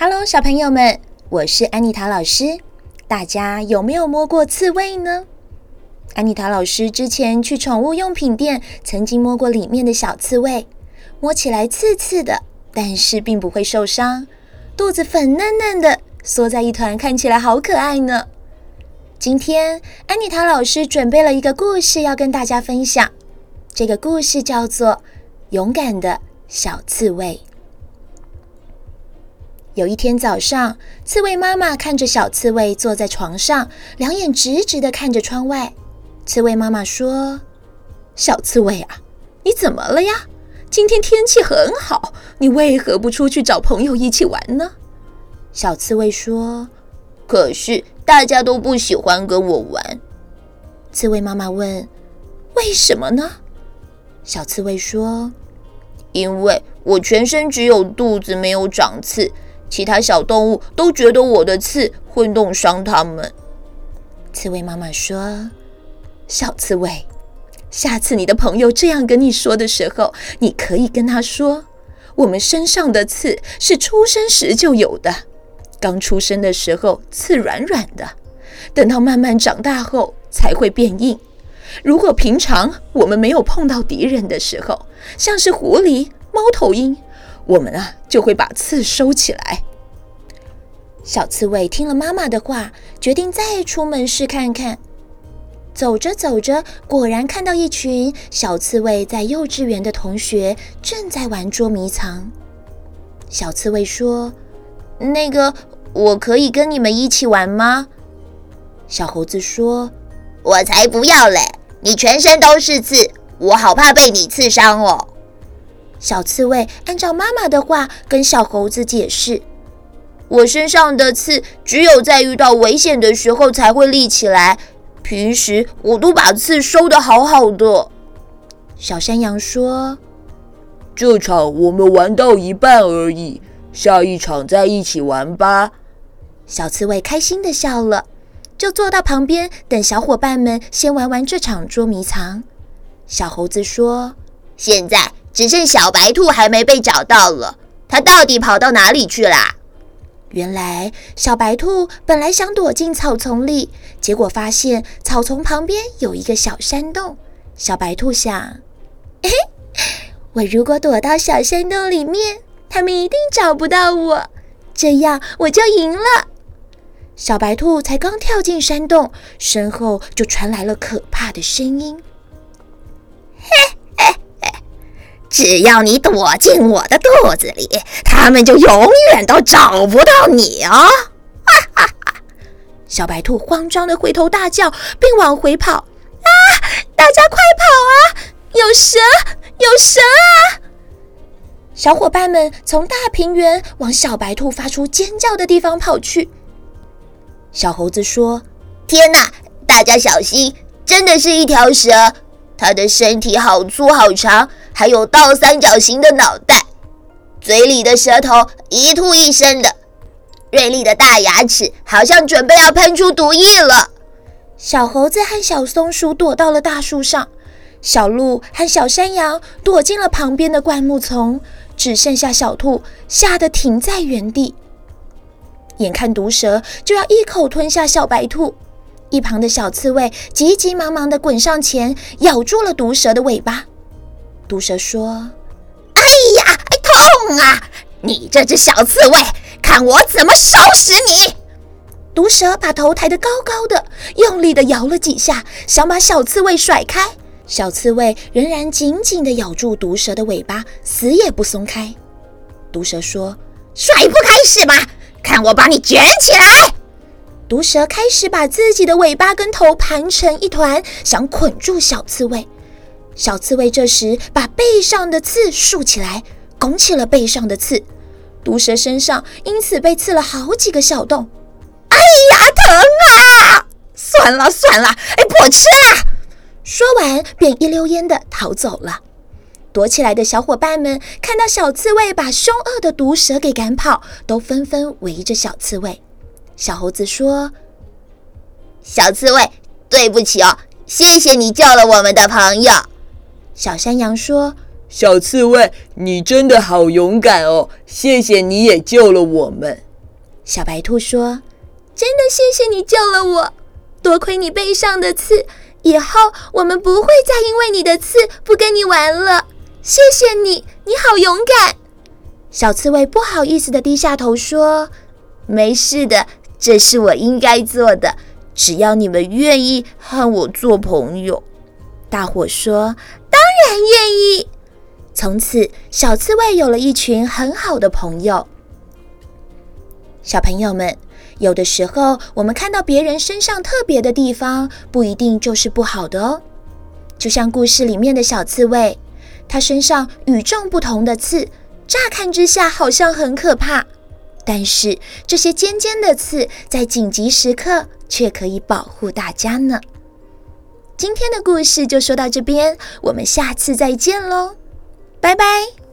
Hello，小朋友们，我是安妮塔老师。大家有没有摸过刺猬呢？安妮塔老师之前去宠物用品店，曾经摸过里面的小刺猬，摸起来刺刺的，但是并不会受伤，肚子粉嫩嫩的，缩在一团，看起来好可爱呢。今天安妮塔老师准备了一个故事要跟大家分享，这个故事叫做《勇敢的小刺猬》。有一天早上，刺猬妈妈看着小刺猬坐在床上，两眼直直地看着窗外。刺猬妈妈说：“小刺猬啊，你怎么了呀？今天天气很好，你为何不出去找朋友一起玩呢？”小刺猬说：“可是大家都不喜欢跟我玩。”刺猬妈妈问：“为什么呢？”小刺猬说：“因为我全身只有肚子，没有长刺。”其他小动物都觉得我的刺会弄伤它们。刺猬妈妈说：“小刺猬，下次你的朋友这样跟你说的时候，你可以跟他说：我们身上的刺是出生时就有的。刚出生的时候刺软软的，等到慢慢长大后才会变硬。如果平常我们没有碰到敌人的时候，像是狐狸、猫头鹰。”我们啊，就会把刺收起来。小刺猬听了妈妈的话，决定再出门试看看。走着走着，果然看到一群小刺猬在幼稚园的同学正在玩捉迷藏。小刺猬说：“那个，我可以跟你们一起玩吗？”小猴子说：“我才不要嘞！你全身都是刺，我好怕被你刺伤哦。”小刺猬按照妈妈的话跟小猴子解释：“我身上的刺只有在遇到危险的时候才会立起来，平时我都把刺收的好好的。”小山羊说：“这场我们玩到一半而已，下一场再一起玩吧。”小刺猬开心的笑了，就坐到旁边等小伙伴们先玩完这场捉迷藏。小猴子说：“现在。”只剩小白兔还没被找到了，它到底跑到哪里去啦？原来小白兔本来想躲进草丛里，结果发现草丛旁边有一个小山洞。小白兔想：“嘿，我如果躲到小山洞里面，他们一定找不到我，这样我就赢了。”小白兔才刚跳进山洞，身后就传来了可怕的声音：“嘿。”只要你躲进我的肚子里，他们就永远都找不到你哦！哈哈哈！小白兔慌张地回头大叫，并往回跑。啊！大家快跑啊！有蛇！有蛇啊！小伙伴们从大平原往小白兔发出尖叫的地方跑去。小猴子说：“天哪！大家小心，真的是一条蛇。”它的身体好粗好长，还有倒三角形的脑袋，嘴里的舌头一吐一伸的，锐利的大牙齿好像准备要喷出毒液了。小猴子和小松鼠躲到了大树上，小鹿和小山羊躲进了旁边的灌木丛，只剩下小兔吓得停在原地。眼看毒蛇就要一口吞下小白兔。一旁的小刺猬急急忙忙地滚上前，咬住了毒蛇的尾巴。毒蛇说：“哎呀，痛啊！你这只小刺猬，看我怎么收拾你！”毒蛇把头抬得高高的，用力地摇了几下，想把小刺猬甩开。小刺猬仍然紧紧地咬住毒蛇的尾巴，死也不松开。毒蛇说：“甩不开是吧？看我把你卷起来！”毒蛇开始把自己的尾巴跟头盘成一团，想捆住小刺猬。小刺猬这时把背上的刺竖起来，拱起了背上的刺。毒蛇身上因此被刺了好几个小洞。哎呀，疼啊！算了算了，哎，不吃了。说完便一溜烟地逃走了。躲起来的小伙伴们看到小刺猬把凶恶的毒蛇给赶跑，都纷纷围着小刺猬。小猴子说：“小刺猬，对不起哦，谢谢你救了我们的朋友。”小山羊说：“小刺猬，你真的好勇敢哦，谢谢你也救了我们。”小白兔说：“真的谢谢你救了我，多亏你背上的刺，以后我们不会再因为你的刺不跟你玩了。谢谢你，你好勇敢。”小刺猬不好意思地低下头说：“没事的，这是我应该做的。只要你们愿意和我做朋友。”大伙说：“当然愿意。”从此，小刺猬有了一群很好的朋友。小朋友们，有的时候我们看到别人身上特别的地方，不一定就是不好的哦。就像故事里面的小刺猬，它身上与众不同的刺，乍看之下好像很可怕，但是这些尖尖的刺在紧急时刻却可以保护大家呢。今天的故事就说到这边，我们下次再见喽，拜拜。